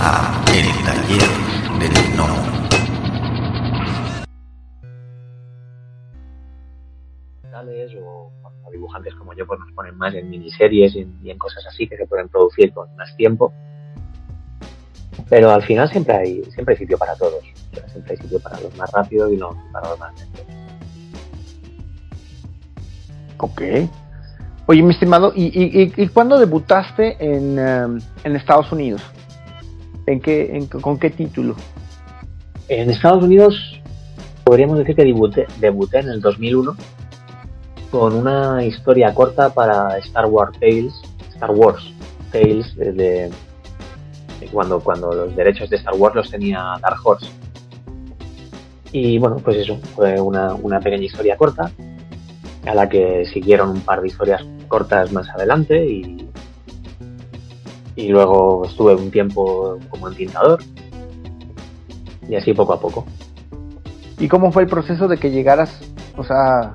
a El Taller del No. o a dibujantes como yo pues nos ponen más en miniseries y en, y en cosas así que se pueden producir con más tiempo pero al final siempre hay siempre hay sitio para todos siempre hay sitio para los más rápidos y los, para los más lentos Ok. Oye, mi estimado, ¿y, y, y cuándo debutaste en, um, en Estados Unidos? ¿En qué, en, ¿Con qué título? En Estados Unidos podríamos decir que debuté, en el 2001 con una historia corta para Star Wars Tales, Star Wars Tales de cuando, cuando los derechos de Star Wars los tenía Dark Horse. Y bueno, pues eso, fue una, una pequeña historia corta a la que siguieron un par de historias cortas más adelante y, y luego estuve un tiempo como entintador y así poco a poco. ¿Y cómo fue el proceso de que llegaras, o sea,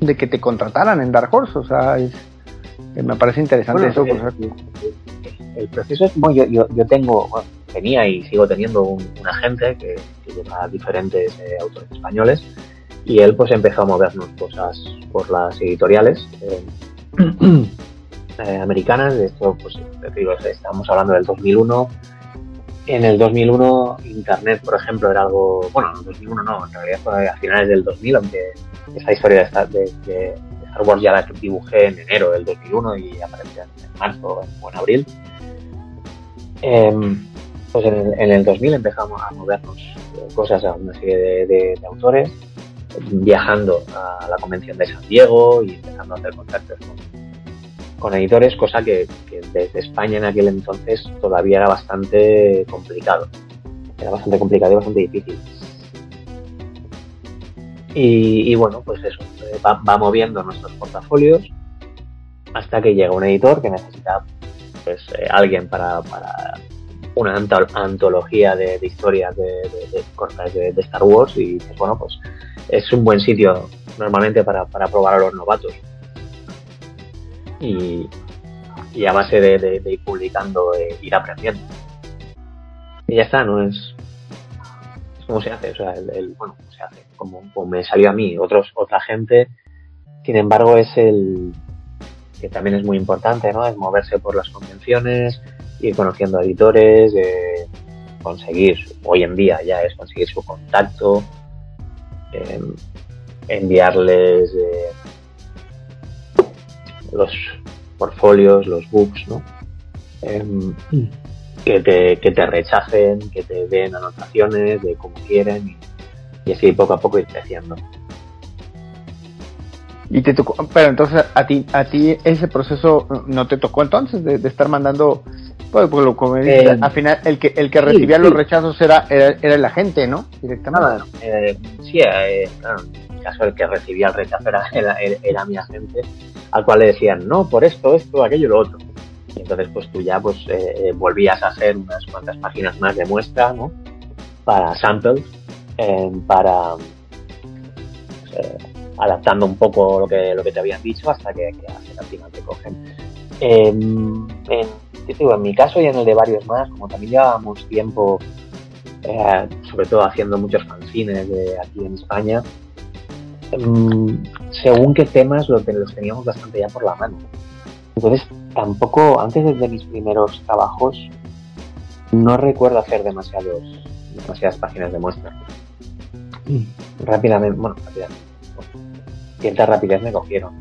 de que te contrataran en Dark Horse? O sea, es, me parece interesante Bueno, eso. el, el- el proceso es, bueno, yo, yo, yo tengo, bueno, tenía y sigo teniendo un, un agente que, que lleva diferentes eh, autores españoles y él pues empezó a movernos cosas por las editoriales eh, eh, americanas, de esto pues digo, estamos hablando del 2001. En el 2001 Internet, por ejemplo, era algo, bueno, en el 2001 no, en realidad fue a finales del 2000, aunque esa historia de Star, de, de Star Wars ya la dibujé en enero del 2001 y apareció en marzo o en abril. Em, pues en el, en el 2000 empezamos a movernos eh, cosas a una serie de, de- de autores, viajando a la convención de San Diego y empezando a hacer contactos con, con editores, cosa que, desde España en aquel entonces todavía era bastante complicado. Era bastante complicado y bastante difícil. Y, bueno, pues eso, eh, va, moviendo nuestros portafolios hasta que llega un editor que necesita pues eh, alguien para, una anto- antología de, historias de, de- de Star Wars y pues, bueno pues es un buen sitio normalmente para probar a los novatos y, a base de, de- de ir publicando eh, ir aprendiendo. Y ya está no es es como se hace o sea el, el- bueno se hace como, me salió a mí. Otros otra gente sin embargo es el que también es muy importante, ¿no? Es moverse por las convenciones, ir conociendo editores, eh, conseguir, hoy en día ya es conseguir su contacto, eh, enviarles eh, los portfolios, los books, ¿no? Em, que, te, que te rechacen, que te den anotaciones de cómo quieren y, y así poco a poco ir creciendo. Y te tocó, pero entonces a ti, a ti ese proceso no te tocó entonces de, de estar mandando, pues, pues, lo- como dices, Eh, al final el que el que sí, recibía sí. los rechazos era, era, era el agente, ¿no? Directamente. Eh, sí, eh, claro, caso el que recibía el rechazo era, era, era mi agente, al cual le decían, no, por esto, esto, aquello lo otro. Y entonces, pues tú ya pues eh, eh, volvías a hacer unas cuantas páginas más de muestra, ¿no? Para samples, eh, para pues, eh, adaptando un poco lo que, lo que te habían dicho hasta que, que al final te cogen. Eh, en, en mi caso y en el de varios más, como también llevábamos tiempo eh, sobre todo haciendo muchos fanzines de aquí en España, mm, según qué temas lo, los teníamos bastante ya por la mano. Entonces, tampoco, antes de, mis primeros trabajos, no recuerdo hacer demasiados, demasiadas páginas de muestra. Rápidamente, bueno, rápidamente. cierta rapidez me cogieron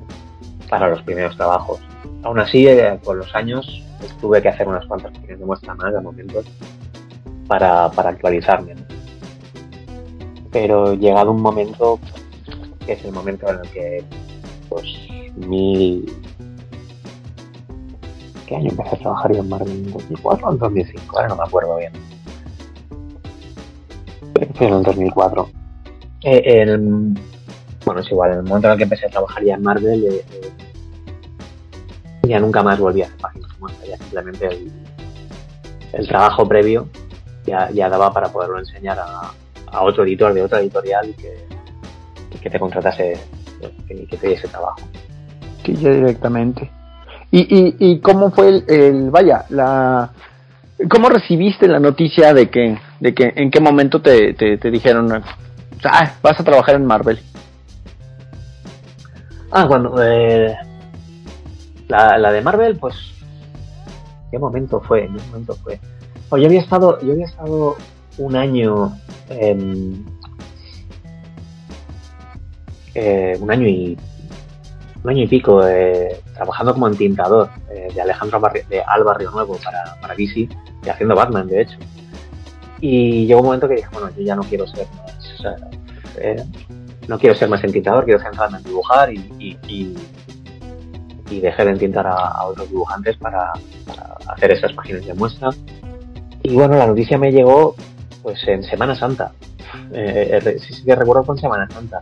para los primeros trabajos. Aún así, eh, con los años, pues, tuve que hacer unas cuantas páginas de muestra más a momentos para, para actualizarme. ¿no? Pero llegado un momento, que es el momento en el que, pues, mil... ¿Qué año empecé a trabajar yo en Marvel? ¿En 2004 o en 2005? Ahora no me acuerdo bien. Fue en el 2004. Eh, el- bueno, es igual, en el momento en el que empecé a trabajar ya en Marvel, eh, eh, ya nunca más volví a hacer páginas ya simplemente el, trabajo previo ya, ya daba para poderlo enseñar a, a otro editor de otra editorial que, que te contratase, que, que te diese trabajo. Sí, ya directamente. ¿Y, y, y cómo fue el, el- vaya, la ¿Cómo recibiste la noticia de que, de que en qué momento te, te, dijeron, ah, vas a trabajar en Marvel? Ah, cuando eh, la, la de Marvel, pues, ¿qué momento fue? ¿Qué momento fue? Pues yo había estado, yo había estado un año, eh, un año y un año y pico eh, trabajando como entintador eh, de Alejandro de Al Nuevo para, para DC y haciendo Batman, de hecho. Y llegó un momento que dije, bueno, yo ya no quiero ser más, eh, no quiero ser más entintador, quiero centrarme en dibujar y, y, y, dejé de entintar a, otros dibujantes para, hacer esas páginas de muestra. Y bueno, la noticia me llegó pues en Semana Santa. Eh, sí, sí que recuerdo con Semana Santa.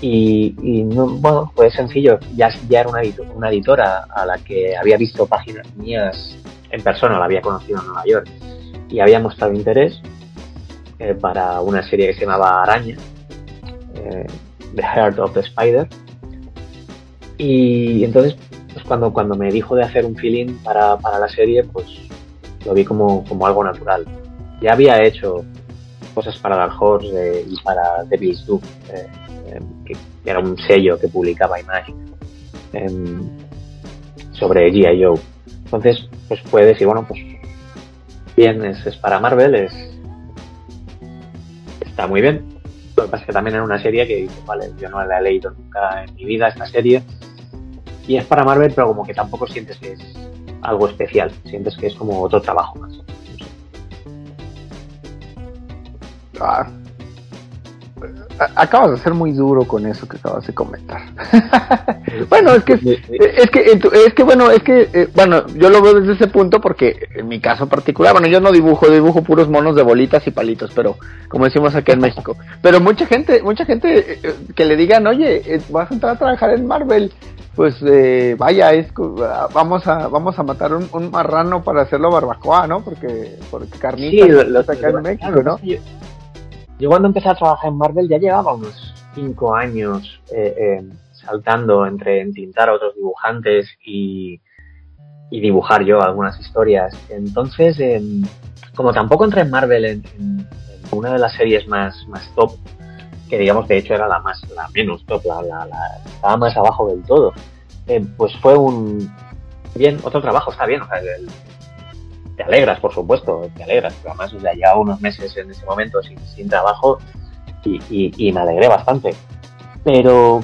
Y, no, bueno, pues sencillo, ya, ya era una, editora a la que había visto páginas mías en persona, la había conocido en Nueva York y había mostrado interés eh, para una serie que se llamaba Araña, eh, The Heart of the Spider. Y entonces, pues cuando, cuando me dijo de hacer un feeling para, para la serie, pues lo vi como, como algo natural. Ya había hecho cosas para Dark Horse eh, y para Devil's Due que era un sello que publicaba Image em, sobre G.I. Joe. Entonces, pues puede decir, bueno, pues bien, es, para Marvel, es está muy bien. Lo que pasa es que también era una serie que vale, yo no la he leído nunca en mi vida, esta serie. Y es para Marvel, pero como que tampoco sientes que es algo especial, sientes que es como otro trabajo más. Ah, acabas de ser muy duro con eso que acabas de comentar. bueno, es que es que es que bueno, es que eh, bueno, yo lo veo desde ese punto porque en mi caso particular, bueno, yo no dibujo, dibujo puros monos de bolitas y palitos, pero como decimos aquí en México. Pero mucha gente, mucha gente eh, que le digan, "Oye, eh, vas a entrar a trabajar en Marvel." Pues vaya, es, vamos a vamos a matar un, marrano para hacerlo barbacoa, ¿no? Porque porque carnita lo, acá en México, ¿no? Yo cuando empecé a trabajar en Marvel ya llevaba unos cinco años eh, eh, saltando entre entintar a otros dibujantes y, dibujar yo algunas historias. Entonces, em, como tampoco entré en Marvel en, una de las series más, más top, que digamos de hecho era la más la menos top, la, estaba más abajo del todo, eh, pues fue un bien otro trabajo, está bien, o sea, el, te alegras, por supuesto, te alegras, pero además ya llevaba unos meses en ese momento sin, trabajo y, me alegré bastante. Pero,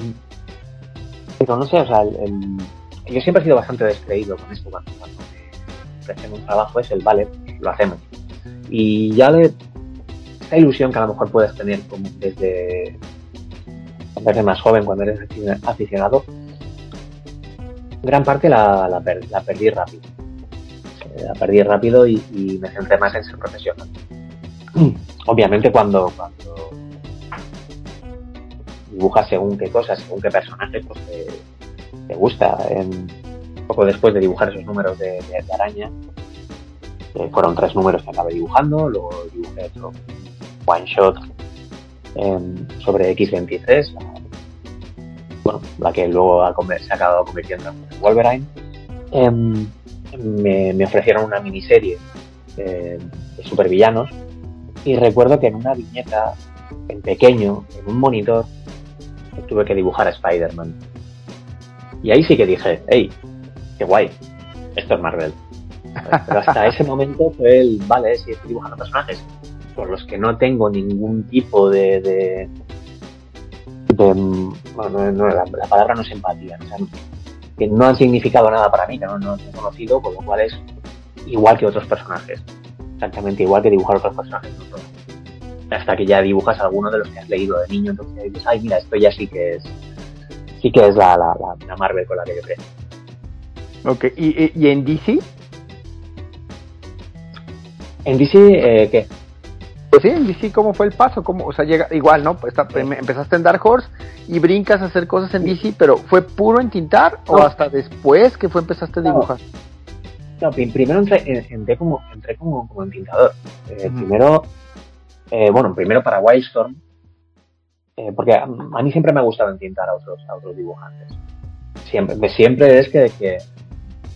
no sé, o sea, yo siempre he sido bastante descreído con esto cuando, cuando un trabajo es el vale, lo hacemos. Y ya le, esta ilusión que a lo mejor puedes tener desde más joven, cuando eres aficionado, gran parte la, la perdí rápido la perdí rápido y, me centré más en ser profesional. Obviamente cuando, cuando dibujas según qué cosas, según qué personajes, pues te, gusta. En, poco después de dibujar esos números de, araña, fueron tres números que acabé dibujando, luego dibujé otro one shot em, sobre X23, la, bueno, la que luego se ha acabado convirtiendo en Wolverine. Em, me, ofrecieron una miniserie eh, de supervillanos y recuerdo que en una viñeta en pequeño, en un monitor, tuve que dibujar a Spider-Man. Y ahí sí que dije, hey, qué guay, esto es Marvel. Pero hasta ese momento fue el, vale, si estoy dibujando personajes por los que no tengo ningún tipo de... de, bueno, no, la, palabra no es empatía, que no han significado nada para mí, que no, no he conocido, por lo cual es igual que otros personajes. Exactamente igual que dibujar otros personajes. Hasta que ya dibujas alguno de los que has leído de niño, entonces dices, ay, mira, esto ya sí que es sí que es la, la, la, Marvel con la que yo creo. Ok, ¿y, y en DC? En DC, eh, ¿qué? Pues sí, en DC, ¿cómo fue el paso? ¿Cómo, o sea, llega igual, ¿no? Pues empezaste en Dark Horse y brincas a hacer cosas en DC, pero ¿fue puro en tintar o hasta después que fue empezaste a dibujar? No, primero entré, entré, como, entré como, como entintador. Eh, primero, eh, bueno, primero para Wildstorm, eh, porque a, mí siempre me ha gustado entintar a otros, a otros dibujantes. Siempre, siempre es que, que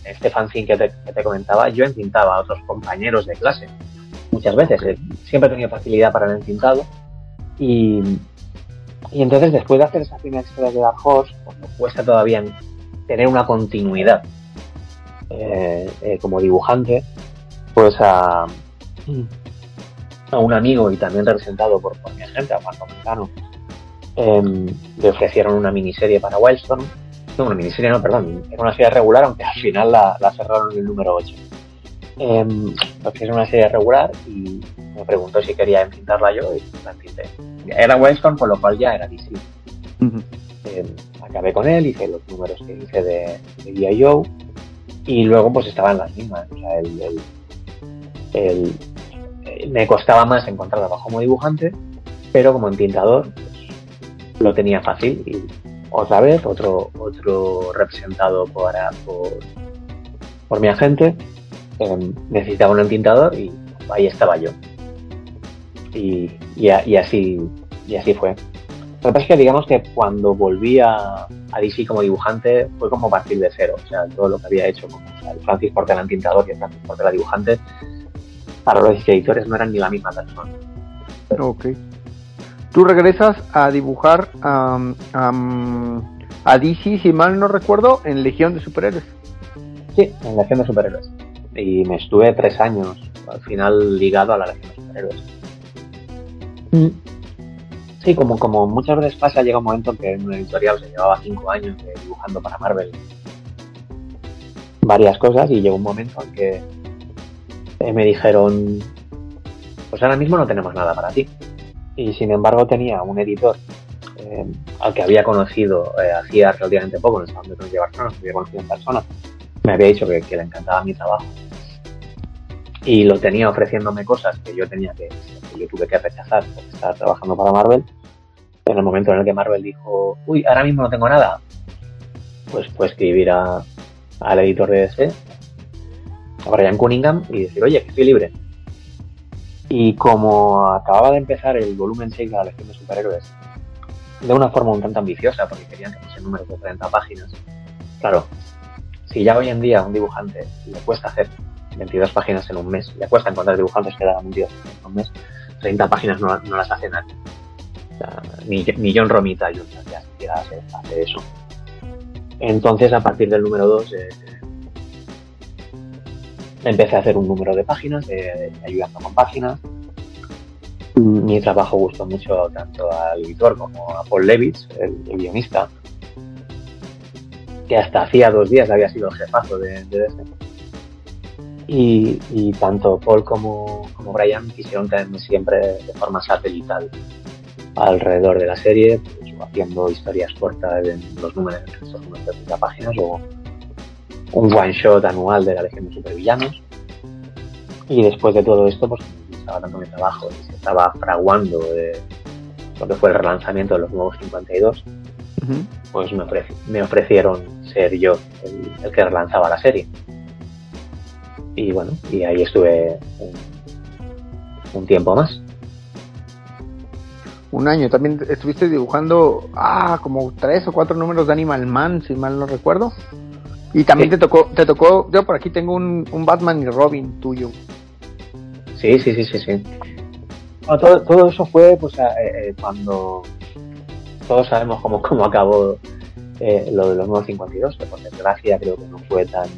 este fanzine que te, que te comentaba, yo entintaba a otros compañeros de clase. Muchas veces. Siempre he tenido facilidad para el entintado. Y, y entonces, después de hacer esa primera historia de Dark Horse, pues me cuesta todavía tener una continuidad eh, eh, como dibujante, pues a, a un amigo y también representado por, mi agente, a Juan Dominicano, em, le ofrecieron una miniserie para Wildstorm. No, una miniserie, no, perdón, era una serie regular, aunque al final la, cerraron en el número 8. Em, le ofrecieron una serie regular y me preguntó si quería entintarla yo y la entinté. Era Wildstorm, con lo cual ya era DC. Eh, acabé con él, hice los números que hice de, de. Joe y luego pues estaban las mismas. O sea, el, el- el- me costaba más encontrar trabajo como dibujante, pero como entintador pues, lo tenía fácil. Y otra vez, otro, otro representado por, por, por mi agente, eh, necesitaba un entintador y ahí estaba yo. Y, y, a- y así, y así fue. Lo que pasa es que digamos que cuando volví a, a DC como dibujante fue como partir de cero. O sea, todo lo que había hecho, como o sea, el Francis Portela entintador y el Francis Portela dibujante, para los editores no eran ni la misma persona. Ok. Tú regresas a dibujar am, am, a DC, si mal no recuerdo, en Legión de Superhéroes. Sí, en Legión de Superhéroes. Y me estuve tres años al final ligado a la Legión de Superhéroes. Mm. Sí, como, como muchas veces pasa, llega un momento en que en un editorial se llevaba cinco años dibujando para Marvel varias cosas y llegó un momento en que eh, me dijeron, pues ahora mismo no tenemos nada para ti. Y sin embargo tenía un editor eh, al que había conocido eh, hacía relativamente poco, en el Salón de Tronos de Barcelona, había conocido en persona. Me había dicho que le encantaba mi trabajo. Y lo tenía ofreciéndome cosas que yo tenía que, que yo tuve que rechazar porque estaba trabajando para Marvel. En el momento en el que Marvel dijo, uy, ahora mismo no tengo nada, pues fue escribir a, al editor de DC, a Brian Cunningham, y decir, oye, que estoy libre. Y como acababa de empezar el volumen 6 de la Legión de Superhéroes, de una forma un tanto ambiciosa, porque querían que fuesen números de 30 páginas, claro, si ya hoy en día a un dibujante le cuesta hacer 22 páginas en un mes, le cuesta encontrar dibujantes que hagan 22 páginas en un mes, 30 páginas no, las hace nadie. Ni, ni John Romita Jr. ya siquiera hace, eso. Entonces, a partir del número 2, eh, empecé a hacer un número de páginas, eh, ayudando con páginas. Mi trabajo gustó mucho tanto al editor como a Paul Levitz, el, guionista, que hasta hacía dos días había sido el jefazo de, de y tanto Paul como, como Brian quisieron tenerme siempre de forma satelital alrededor de la serie, pues, haciendo historias cortas en los números, en estos números de 30 páginas o un one shot anual de la Legión de Supervillanos. Y después de todo esto, pues me gustaba tanto mi trabajo y se estaba fraguando de lo que fue el relanzamiento de los nuevos 52, Ujú. pues me, ofreci- me ofrecieron ser yo el, el que relanzaba la serie. Y bueno, y ahí estuve un, tiempo más. Un año. También estuviste dibujando, ah, como tres o cuatro números de Animal Man, si mal no recuerdo. Y también Sí. te tocó, te tocó, yo por aquí tengo un, un Batman y Robin tuyo. Sí, sí, sí, sí, sí. Bueno, todo, todo eso fue pues eh, eh, cuando todos sabemos cómo, cómo acabó eh, lo de los nuevos 52, que por desgracia creo que no fue tan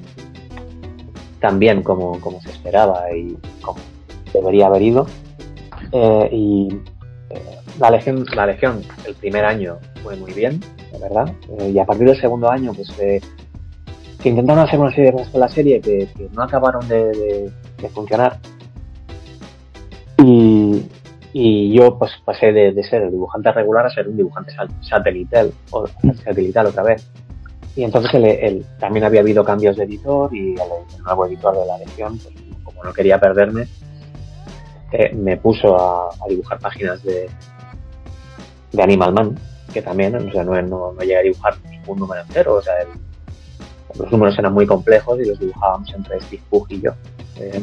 tan bien como, como se esperaba y como debería haber ido. Eh, y eh, la legión, la legión el primer año fue muy bien, la verdad. Eh, y a partir del segundo año, pues eh, que intentaron hacer una serie de cosas con la serie que, que no acabaron de, de- de funcionar. Y, y yo pues pasé de, de ser el dibujante regular a ser un dibujante satelital, o, satelital otra vez. Y entonces él, él- también había habido cambios de editor y el, el nuevo editor de la Legión, pues, como no quería perderme, eh, me puso a, a dibujar páginas de, de Animal Man, que también, o sea, no, no, no llegué a dibujar un número entero, o sea, el- los números eran muy complejos y los dibujábamos entre Steve Pugh y yo. Eh,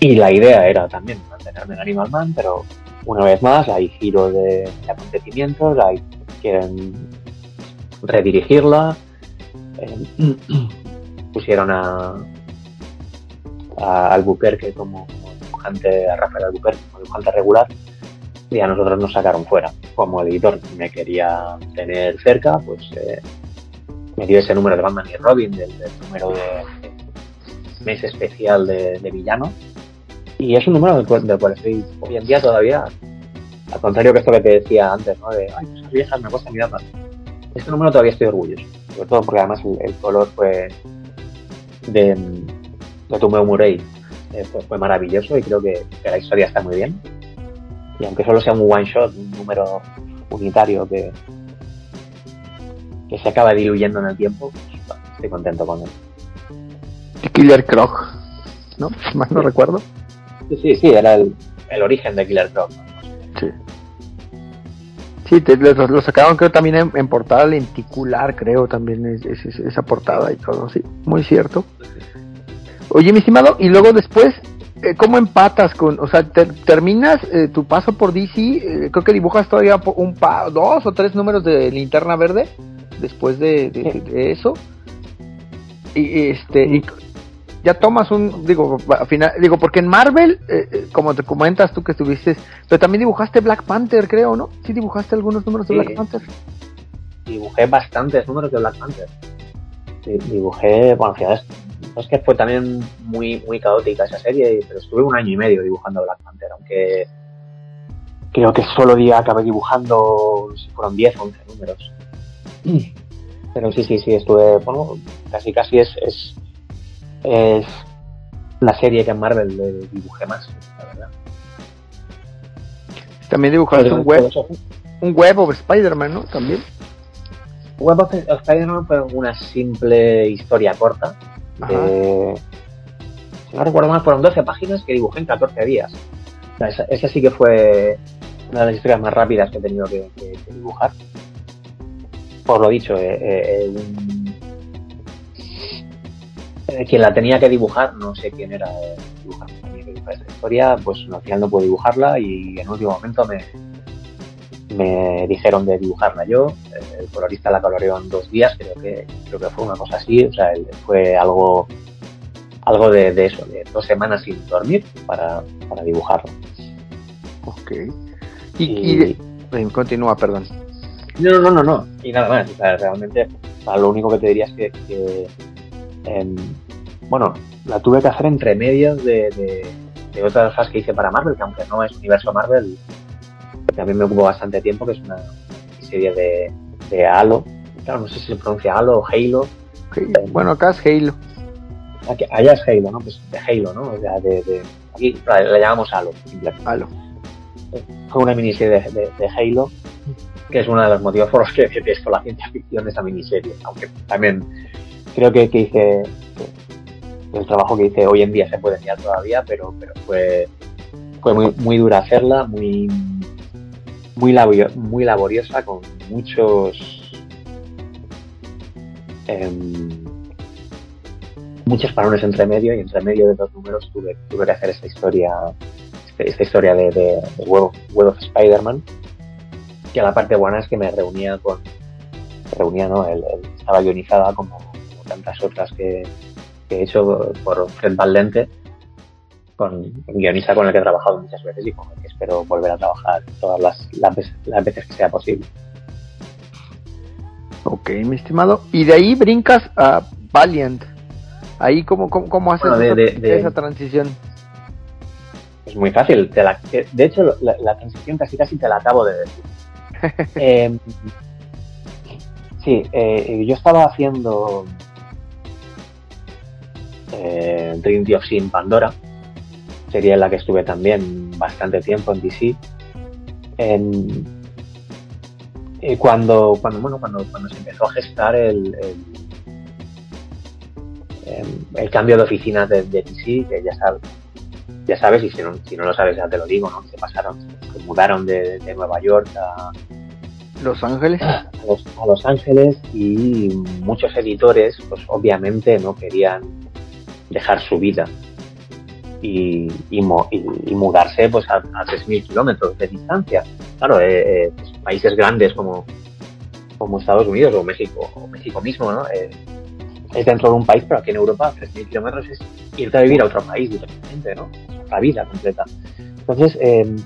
y la idea era también mantenerme en Animal Man, pero una vez más hay giro de, de acontecimientos, hay, quieren redirigirla eh, pusieron a, a Albuquerque como, dibujante, a Rafael Albuquerque como dibujante regular y a nosotros nos sacaron fuera. Como editor me quería tener cerca, pues eh, me dio ese número de Batman y Robin, del, del número de, de mes especial de, de villano. Y es un número del cual, del cual estoy hoy en día todavía, al contrario que esto que te decía antes, ¿no? De, ay, cosas viejas me cuesta mirarlas. Este número todavía estoy orgulloso, sobre todo porque además el, el color fue de, Tomeu Murray eh, fue, fue maravilloso y creo que, que la historia está muy bien. Y aunque solo sea un one shot, un número unitario que, que se acaba diluyendo en el tiempo, pues, bueno, estoy contento con él. Killer Croc, ¿no? Más no recuerdo. Sí, sí, sí, era el, el origen de Killer Croc. ¿no? Sí. Sí, te- lo, lo sacaron creo también en, en portada lenticular, creo también es, es- es- esa portada y todo, sí, muy cierto. Oye, mi estimado, y luego después, eh, ¿cómo empatas con, o sea, ter- terminas eh, tu paso por DC, eh, creo que dibujas todavía un pa, dos o tres números de Linterna Verde después de, de- de- de eso, y este, y ya tomas un, digo, al final, digo, porque en Marvel, eh, como te comentas tú que estuviste, pero también dibujaste Black Panther, creo, ¿no? Sí dibujaste algunos números de. Black Panther. Dibujé bastantes números de Black Panther. Di- Dibujé, bueno, al final es, que fue también muy, muy caótica esa serie, pero estuve un año y medio dibujando Black Panther, aunque creo que solo día acabé dibujando, si fueron 10 o 11 números. Pero sí, sí, sí, estuve, bueno, casi casi es, es, es la serie que en Marvel le dibujé más, la verdad. También dibujaste un web, un web of Spider-Man, ¿no? También. Web of Spider-Man fue una simple historia corta. Si no recuerdo mal, fueron 12 páginas que dibujé en 14 días. Esa, esa sí que fue una de las historias más rápidas que he tenido que, dibujar. Por lo dicho, eh, eh, eh, eh, quien la tenía que dibujar, no sé quién era eh, dibujar, tenía que dibujar esta historia, pues al final no pude dibujarla y en último momento me, me dijeron de dibujarla yo. Eh, El colorista la coloreó en dos días, creo que, creo que fue una cosa así. O sea, fue algo, algo de, de eso, de dos semanas sin dormir para, para dibujarlo. Ok. Y, Y- eh, continúa, perdón. No, no, no, no. Y nada más. O sea, realmente, o sea, lo único que te diría es que, que, em, bueno, la tuve que hacer entre medias de, de, de otras cosas que hice para Marvel, que aunque no es universo Marvel, también me ocupó bastante tiempo, que es una serie de, de Halo. Claro, no sé si se pronuncia Halo o Halo. Bueno, acá es Halo. Aquí- allá es Halo, ¿no? Pues de Halo, ¿no? O sea, de, de- aquí la, la llamamos Halo, simplemente. Halo. Fue una miniserie de, de- de Halo, que es uno de los motivos por los que detesto la ciencia ficción de esa miniserie. Aunque también creo que, que hice que el trabajo que hice hoy en día se puede enviar todavía, pero, pero fue, fue muy, muy dura hacerla, muy, muy, labio- muy laboriosa, con muchos em, muchos parones entre medio y entre medio de dos números tuve, tuve que hacer esta historia este- esta historia de, de, Web, Web of Spider-Man. Que la parte buena es que me reunía con reunía no el, estaba guionizada como, tantas otras que, he hecho por Fred Van Lente con un guionista con el que he trabajado muchas veces y con el que espero volver a trabajar todas las, las, veces, las veces que sea posible Ok, mi estimado. Y de ahí brincas a Valiant. Ahí, ¿cómo, cómo, cómo haces Bueno, de- esa, de- de- esa transición? Es muy fácil. te la- que- de hecho, la, la transición casi casi te la acabo de decir. Eh, sí, eh, yo estaba haciendo eh, Trinity of Sin Pandora, serie en la que estuve también bastante tiempo en DC. En- eh, cuando, cuando, bueno, cuando, cuando se empezó a gestar el, el, em, el cambio de oficinas de, de DC, que ya sabes, ya sabes, y si no, si no lo sabes ya te lo digo, ¿no? Se pasaron, se mudaron de, de Nueva York a, Los Ángeles. a los, a Los Ángeles y muchos editores, pues obviamente no querían dejar su vida y, y, y- mudarse pues a, a 3.000 kilómetros de distancia. Claro, eh, eh, pues, países grandes como, como Estados Unidos o México, o México mismo, ¿no? Eh, es dentro de un país, pero aquí en Europa 3.000 kilómetros es irte a vivir a otro país directamente, ¿no? Otra vida completa. Entonces, eh,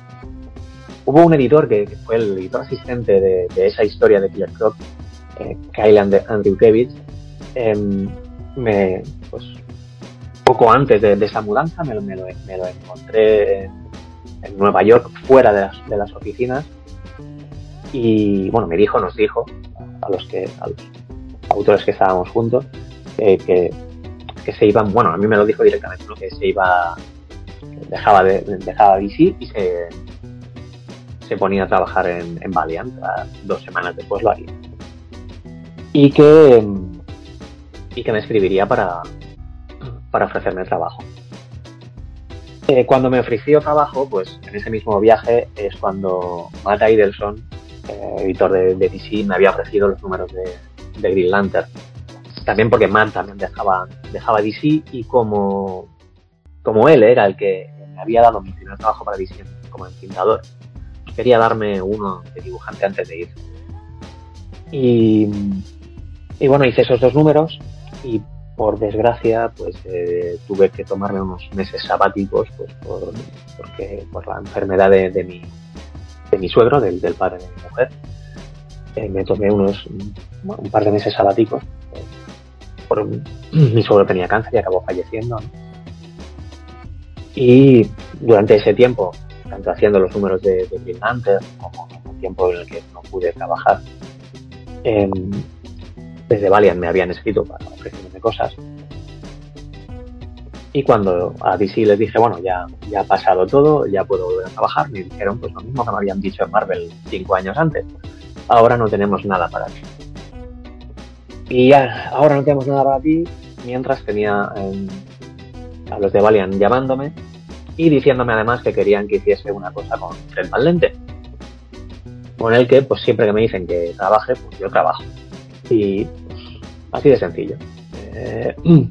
hubo un editor que, fue el editor asistente de, esa historia de Killer Croc, Kyle Andrew David, em, me, pues, poco antes de, esa mudanza me, lo, encontré en, Nueva York, fuera de las, de oficinas, y bueno, me dijo, nos dijo, a los que, a los autores que estábamos juntos, que, se iban, bueno, a mí me lo dijo directamente, que se iba, dejaba, de, dejaba DC y se, se ponía a trabajar en, en Valiant, dos semanas después lo haría. Y que, y que me escribiría para, para ofrecerme trabajo. Eh, cuando me ofreció trabajo, pues en ese mismo viaje es cuando Matt Idelson, eh, editor de, DC, me había ofrecido los números de, de Green Lantern también porque Matt también dejaba, dejaba DC y como, como él era el que me había dado mi primer trabajo para DC como entintador, quería darme uno de dibujante antes de ir. Y, y bueno, hice esos dos números y por desgracia pues eh, tuve que tomarme unos meses sabáticos pues por, porque, por la enfermedad de, mi, de mi suegro, del, del padre de mi mujer. Eh, me tomé unos un par de meses sabáticos por mi suegro tenía cáncer y acabó falleciendo. Y durante ese tiempo, tanto haciendo los números de, de Green como en tiempo en el que no pude trabajar, em, desde Valiant me habían escrito para ofrecerme cosas. Y cuando a DC les dije, bueno, ya, ya ha pasado todo, ya puedo volver a trabajar, me dijeron pues lo mismo que me habían dicho en Marvel cinco años antes. Ahora no tenemos nada para ti. Y ya, ahora no tenemos nada para ti, mientras tenía em, a los de Valiant llamándome y diciéndome además que querían que hiciese una cosa con Fred Lente, con el que pues siempre que me dicen que trabaje, pues yo trabajo. Y así de sencillo. Eh,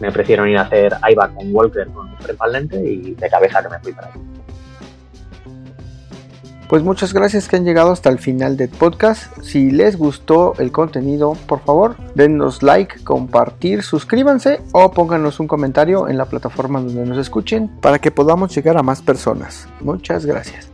me ofrecieron ir a hacer IVA con Walker con y de cabeza que me fui para ahí. Pues muchas gracias que han llegado hasta el final del podcast. Si les gustó el contenido, por favor, denos like, compartir, suscríbanse o pónganos un comentario en la plataforma donde nos escuchen para que podamos llegar a más personas. Muchas gracias.